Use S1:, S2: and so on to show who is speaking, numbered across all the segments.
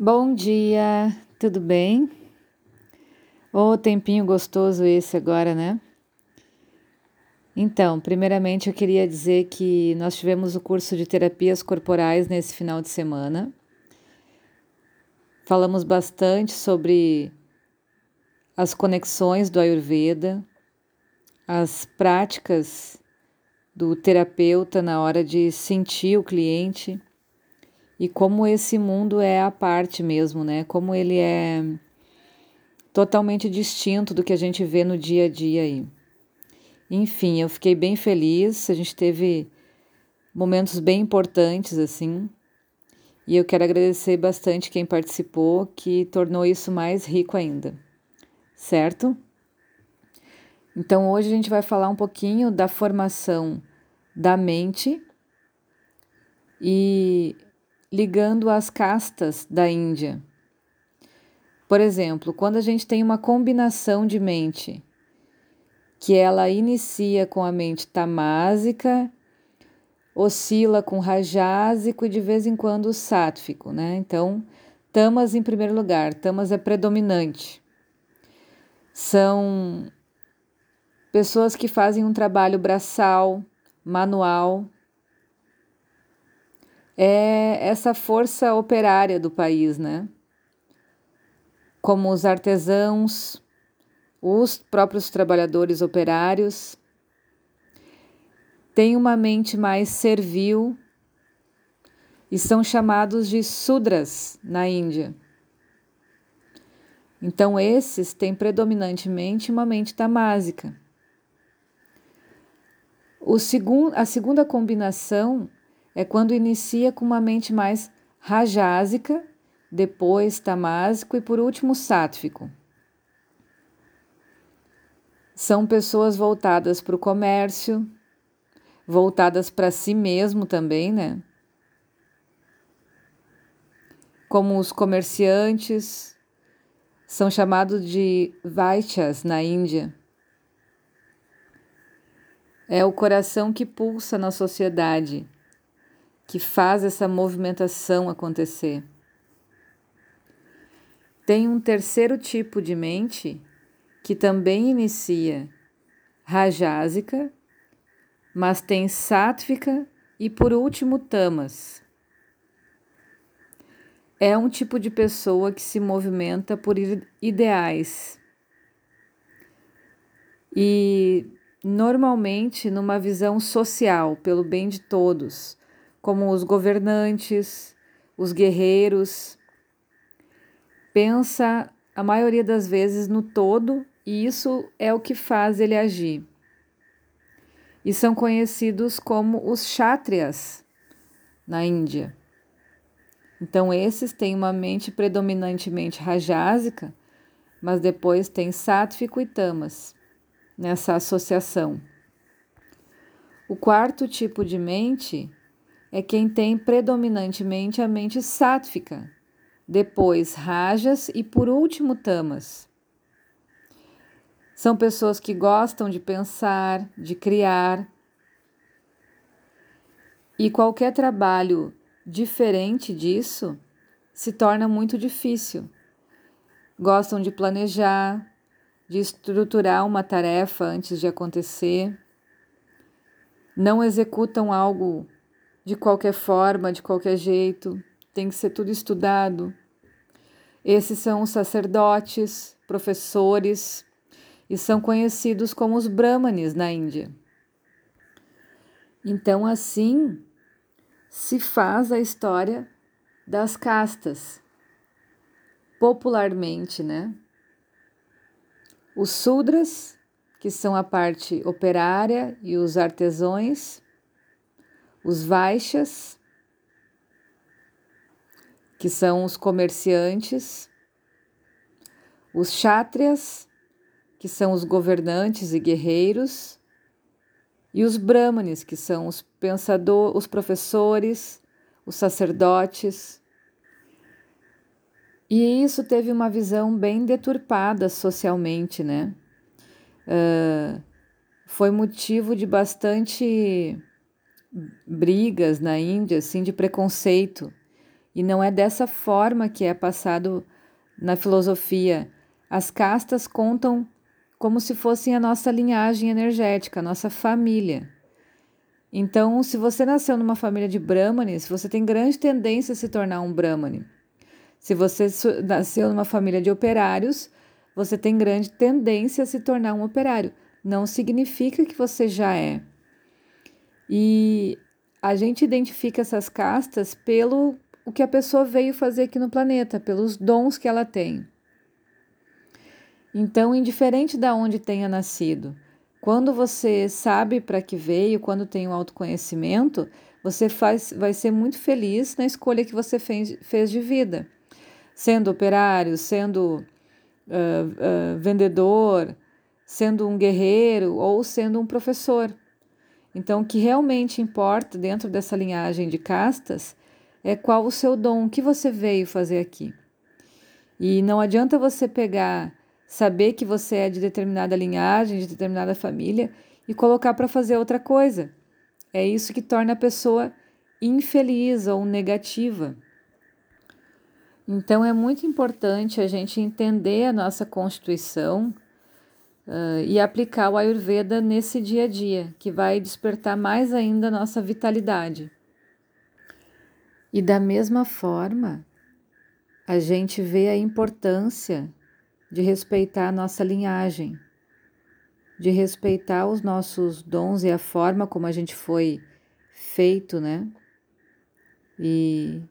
S1: Bom dia, tudo bem? Ô, oh, tempinho gostoso esse agora, né? Então, primeiramente eu queria dizer que nós tivemos o curso de terapias corporais nesse final de semana. Falamos bastante sobre as conexões do Ayurveda, as práticas do terapeuta na hora de sentir o cliente e como esse mundo é a parte mesmo, né? Como ele é totalmente distinto do que a gente vê no dia a dia aí. Enfim, eu fiquei bem feliz, a gente teve momentos bem importantes assim. E eu quero agradecer bastante quem participou, que tornou isso mais rico ainda. Certo? Então hoje a gente vai falar um pouquinho da formação da mente e ligando as castas da Índia. Por exemplo, quando a gente tem uma combinação de mente, que ela inicia com a mente tamásica, oscila com rajásico e de vez em quando sátfico, né? Então, tamas em primeiro lugar, tamas é predominante. São pessoas que fazem um trabalho braçal, manual, é essa força operária do país, né? Como os artesãos, os próprios trabalhadores operários, têm uma mente mais servil e são chamados de Sudras na Índia. Então, esses têm predominantemente uma mente tamásica. O segun, a segunda combinação é quando inicia com uma mente mais rajásica, depois tamásico e por último sátfico. São pessoas voltadas para o comércio, voltadas para si mesmo também, né? Como os comerciantes, são chamados de Vaishyas na Índia. É o coração que pulsa na sociedade que faz essa movimentação acontecer. Tem um terceiro tipo de mente que também inicia rajásica, mas tem sátvica e por último tamas. É um tipo de pessoa que se movimenta por ideais e normalmente numa visão social, pelo bem de todos como os governantes, os guerreiros. Pensa a maioria das vezes no todo e isso é o que faz ele agir. E são conhecidos como os chátrias na Índia. Então, esses têm uma mente predominantemente rajásica, mas depois tem sátfico e tamas nessa associação. O quarto tipo de mente é quem tem predominantemente a mente sátfica, depois rajas e por último tamas. São pessoas que gostam de pensar, de criar. E qualquer trabalho diferente disso se torna muito difícil. Gostam de planejar, de estruturar uma tarefa antes de acontecer. Não executam algo de qualquer forma, de qualquer jeito, tem que ser tudo estudado. Esses são os sacerdotes, professores, e são conhecidos como os Brahmanes na Índia. Então, assim se faz a história das castas, popularmente, né? Os Sudras, que são a parte operária, e os artesãos, os Vaixas, que são os comerciantes, os Chátrias, que são os governantes e guerreiros, e os Brahmanes, que são os pensadores, os professores, os sacerdotes. E isso teve uma visão bem deturpada socialmente, né? Uh, foi motivo de bastante brigas na Índia, assim, de preconceito E não é dessa forma que é passado na filosofia. As castas contam como se fossem a nossa linhagem energética, a nossa família. Então, se você nasceu numa família de Brahmanes, você tem grande tendência a se tornar um Brahmane. Se você nasceu numa família de operários, você tem grande tendência a se tornar um operário. Não significa que você já é. E a gente identifica essas castas pelo o que a pessoa veio fazer aqui no planeta, pelos dons que ela tem. Então, indiferente de onde tenha nascido, quando você sabe para que veio, quando tem o autoconhecimento, você faz, vai ser muito feliz na escolha que você fez, fez de vida. Sendo operário, sendo uh, uh, vendedor, sendo um guerreiro ou sendo um professor. Então, o que realmente importa dentro dessa linhagem de castas é qual o seu dom, o que você veio fazer aqui. E não adianta você pegar saber que você é de determinada linhagem, de determinada família e colocar para fazer outra coisa. É isso que torna a pessoa infeliz ou negativa. Então é muito importante a gente entender a nossa constituição uh, e aplicar o Ayurveda nesse dia a dia, que vai despertar mais ainda a nossa vitalidade. E da mesma forma, a gente vê a importância de respeitar a nossa linhagem, de respeitar os nossos dons e a forma como a gente foi feito, né? E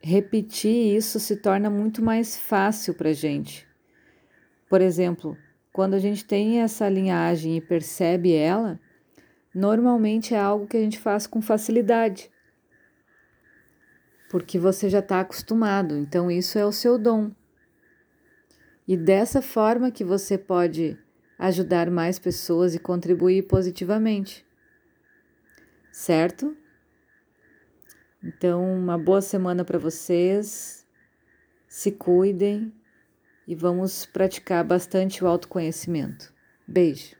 S1: repetir isso se torna muito mais fácil para a gente. Por exemplo, quando a gente tem essa linhagem e percebe ela, normalmente é algo que a gente faz com facilidade, porque você já está acostumado, então isso é o seu dom. E dessa forma que você pode ajudar mais pessoas e contribuir positivamente. Certo? Então, uma boa semana para vocês. Se cuidem e vamos praticar bastante o autoconhecimento. Beijo.